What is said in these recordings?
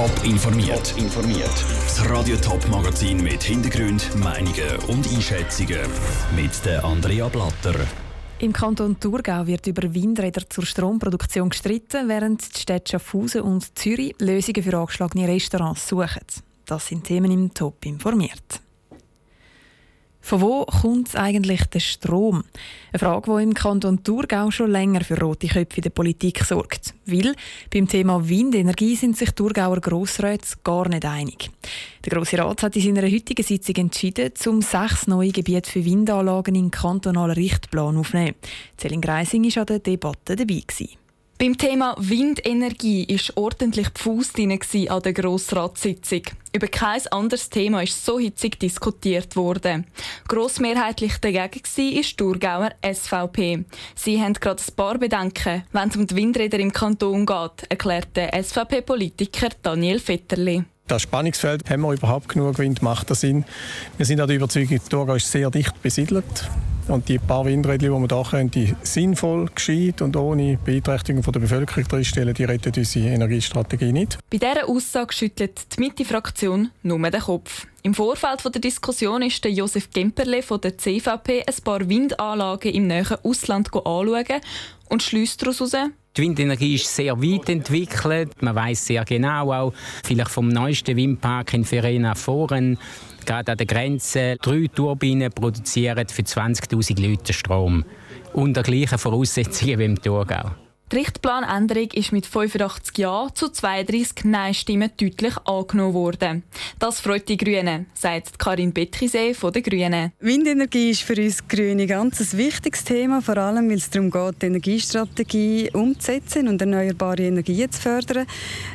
Top informiert. informiert. Das Radio Top Magazin mit Hintergrund, Meinungen und Einschätzungen mit der Andrea Blatter. Im Kanton Thurgau wird über Windräder zur Stromproduktion gestritten, während die Städte Schaffhausen und Zürich Lösungen für angeschlagene Restaurants suchen. Das sind Themen im Top informiert. Von wo kommt eigentlich der Strom? Eine Frage, die im Kanton Thurgau schon länger für rote Köpfe in der Politik sorgt. Weil beim Thema Windenergie sind sich Thurgauer Grossräte gar nicht einig. Der Grosse Rat hat in seiner heutigen Sitzung entschieden, zum sechs neue Gebiete für Windanlagen in kantonalen Richtplan aufzunehmen. Celine Greising war an der Debatte dabei. Gewesen. Beim Thema Windenergie war ordentlich Pfust an der Grossratssitzung. Über kein anderes Thema ist so hitzig diskutiert worden. Grossmehrheitlich dagegen war die Thurgauer SVP. Sie haben gerade ein paar Bedenken, wenn es um die Windräder im Kanton geht, erklärt der SVP-Politiker Daniel Vetterli. Das Spannungsfeld haben wir überhaupt genug Wind, macht das Sinn. Wir sind auch der Überzeugung, Thurgau ist sehr dicht besiedelt. Und die paar Windräder, die wir hier können, die sinnvoll, gescheit und ohne Beeinträchtigung der Bevölkerung drinstellen, die retten unsere Energiestrategie nicht. Bei dieser Aussage schüttelt die Mitte-Fraktion nur den Kopf. Im Vorfeld der Diskussion ist der Josef Gemperle von der CVP ein paar Windanlagen im näheren Ausland anschauen und schließt daraus heraus, die Windenergie ist sehr weit entwickelt. Man weiß sehr genau auch, vielleicht vom neuesten Windpark in Verena Foren, gerade an der Grenze, drei Turbinen produzieren für 20.000 Leute Strom. Unter gleichen Voraussetzungen wie im Thurgau. Die Richtplanänderung ist mit 85 Ja zu 32 Nein-Stimmen deutlich angenommen worden. Das freut die Grünen, sagt Karin Betrisee von den Grünen. Windenergie ist für uns Grüne ganz ein wichtiges Thema, vor allem weil es darum geht, die Energiestrategie umzusetzen und erneuerbare Energien zu fördern.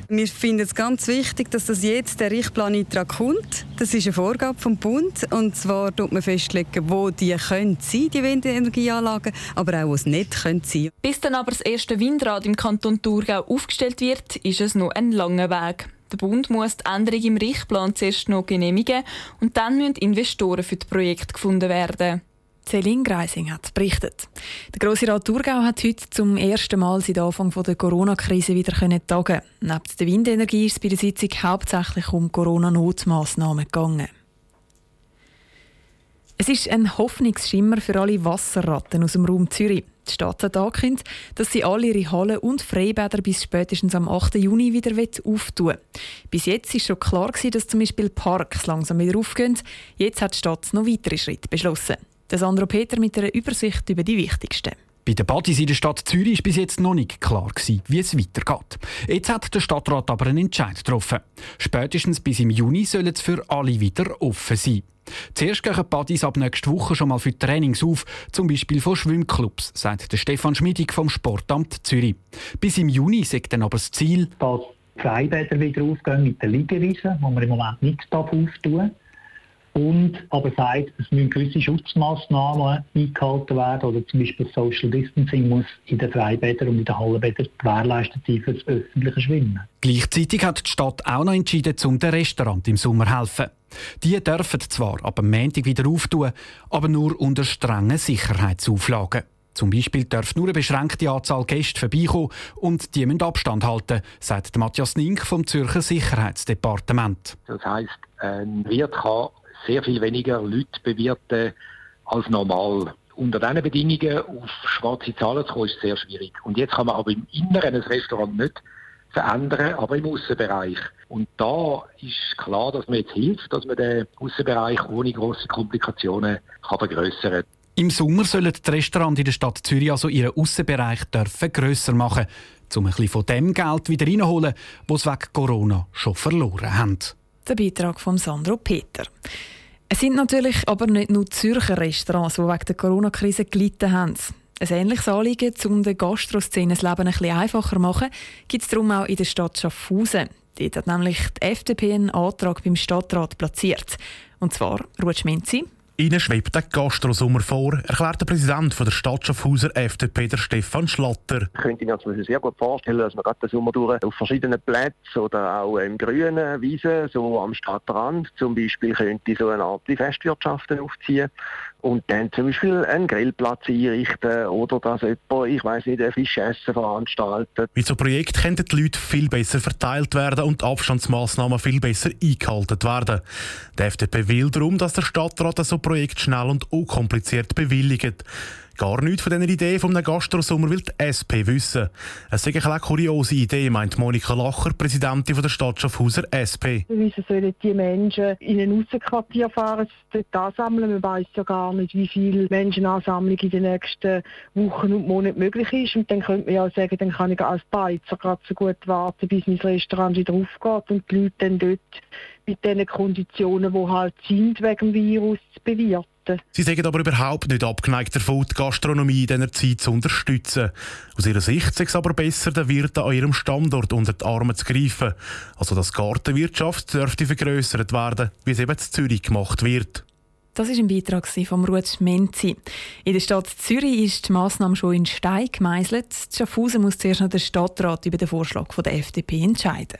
Wir finden es ganz wichtig, dass das jetzt der Richtplaneintrag kommt. Das ist eine Vorgabe vom Bund und zwar tut man festlegen, wo die können sein, die Windenergieanlagen, aber auch wo es nicht können sein. Bis dann aber das erste Windrad im Kanton Thurgau aufgestellt wird, ist es noch ein langer Weg. Der Bund muss die Änderung im Richtplan zuerst noch genehmigen und dann müssen Investoren für das Projekt gefunden werden. Celine Greising hat berichtet. Der Grosse Rat Thurgau hat heute zum ersten Mal seit Anfang der Corona-Krise wieder tagen. Neben der Windenergie ist es bei der Sitzung hauptsächlich um Corona-Notmaßnahmen gegangen. Es ist ein Hoffnungsschimmer für alle Wasserratten aus dem Raum Zürich. Die Stadt hat angekündigt, dass sie alle ihre Hallen und Freibäder bis spätestens am 8. Juni wieder auftun will. Bis jetzt war schon klar, dass zum Beispiel Parks langsam wieder aufgehen. Jetzt hat die Stadt noch weitere Schritte beschlossen. Der Sandro Peter mit einer Übersicht über die wichtigsten. Bei den Partys in der Stadt Zürich war bis jetzt noch nicht klar, wie es weitergeht. Jetzt hat der Stadtrat aber einen Entscheid getroffen. Spätestens bis im Juni sollen es für alle wieder offen sein. Zuerst gehen Partys ab nächster Woche schon mal für Trainings auf, zum Beispiel von Schwimmclubs, sagt der Stefan Schmiedig vom Sportamt Zürich. Bis im Juni sagt dann aber das Ziel, dass Freibäder wieder aufgehen mit den Liegewiesen, wo wir im Moment nichts auftun und aber sagt, es müssen gewisse Schutzmaßnahmen eingehalten werden oder zum Beispiel Social Distancing muss in den Freibädern und in den Hallenbädern gewährleistet sein für das öffentliche Schwimmen. Gleichzeitig hat die Stadt auch noch entschieden, zum den Restaurant im Sommer zu helfen. Die dürfen zwar ab dem Montag wieder auftun, aber nur unter strengen Sicherheitsauflagen. Zum Beispiel darf nur eine beschränkte Anzahl Gäste vorbeikommen und die müssen Abstand halten, sagt Matthias Nink vom Zürcher Sicherheitsdepartement. Das heisst, ein Wirt kann sehr viel weniger Leute bewirten als normal. Unter diesen Bedingungen auf schwarze Zahlen zu kommen, ist sehr schwierig. Und jetzt kann man aber im Inneren ein Restaurant nicht verändern, aber im Außenbereich. Und da ist klar, dass man jetzt hilft, dass man den Außenbereich ohne große Komplikationen kann vergrößern. Im Sommer sollen die Restaurants in der Stadt Zürich also ihren Außenbereich grösser machen, um ein bisschen von dem Geld wieder reinholen, das sie wegen Corona schon verloren haben. Der Beitrag von Sandro Peter. Es sind natürlich aber nicht nur Zürcher Restaurants, die wegen der Corona-Krise gelitten haben. Ein ähnliches Anliegen, um der Gastroszene das Leben ein bisschen einfacher zu machen, gibt es darum auch in der Stadt Schaffhausen. Dort hat nämlich die FDP einen Antrag beim Stadtrat platziert. Und zwar Ruth Schminzi, Ihnen schwebt der Gastrosommer vor, erklärt der Präsident der Stadt Schaffhauser FDP, der Stefan Schlatter. Ich könnte mir zum Beispiel sehr gut vorstellen, dass man gerade den Sommer durch auf verschiedenen Plätzen oder auch im grünen Wiesen, so am Stadtrand zum Beispiel, könnte so eine Art Festwirtschaften aufziehen und dann zum Beispiel einen Grillplatz einrichten oder dass jemand, ich weiß nicht, ein Fischessen veranstaltet. Mit so Projekt könnten die Leute viel besser verteilt werden und Abstandsmaßnahmen viel besser eingehalten werden. Die FDP will darum, dass der Stadtrat so Projekt schnell und unkompliziert bewilligt. Gar nichts von dieser Idee vom Gastrosommer will die SP wissen. Es ist eine kuriose Idee, meint Monika Lacher, Präsidentin der Stadt Schaffhauser SP. Wieso sollen die Menschen in ein Aussenquartier fahren, dort ansammeln? Man weiß ja gar nicht, wie viel Menschenansammlung in den nächsten Wochen und Monaten möglich ist. Und dann könnte man ja sagen, dann kann ich als Beizer gerade so gut warten, bis mein Restaurant wieder aufgeht und die Leute dann dort mit den Konditionen, die halt sind, wegen dem Virus bewirten. Sie sagen aber überhaupt nicht abgeneigt davon, die Gastronomie in dieser Zeit zu unterstützen. Aus ihrer Sicht ist es aber besser, den Wirten an ihrem Standort unter die Arme zu greifen. Also dass Gartenwirtschaft dürfte vergrößert werden, wie es eben in Zürich gemacht wird. Das ist ein Beitrag von Ruth Menzi. In der Stadt Zürich ist die Massnahme schon in Stein gemeißelt. Schaffhausen muss zuerst noch der Stadtrat über den Vorschlag der FDP entscheiden.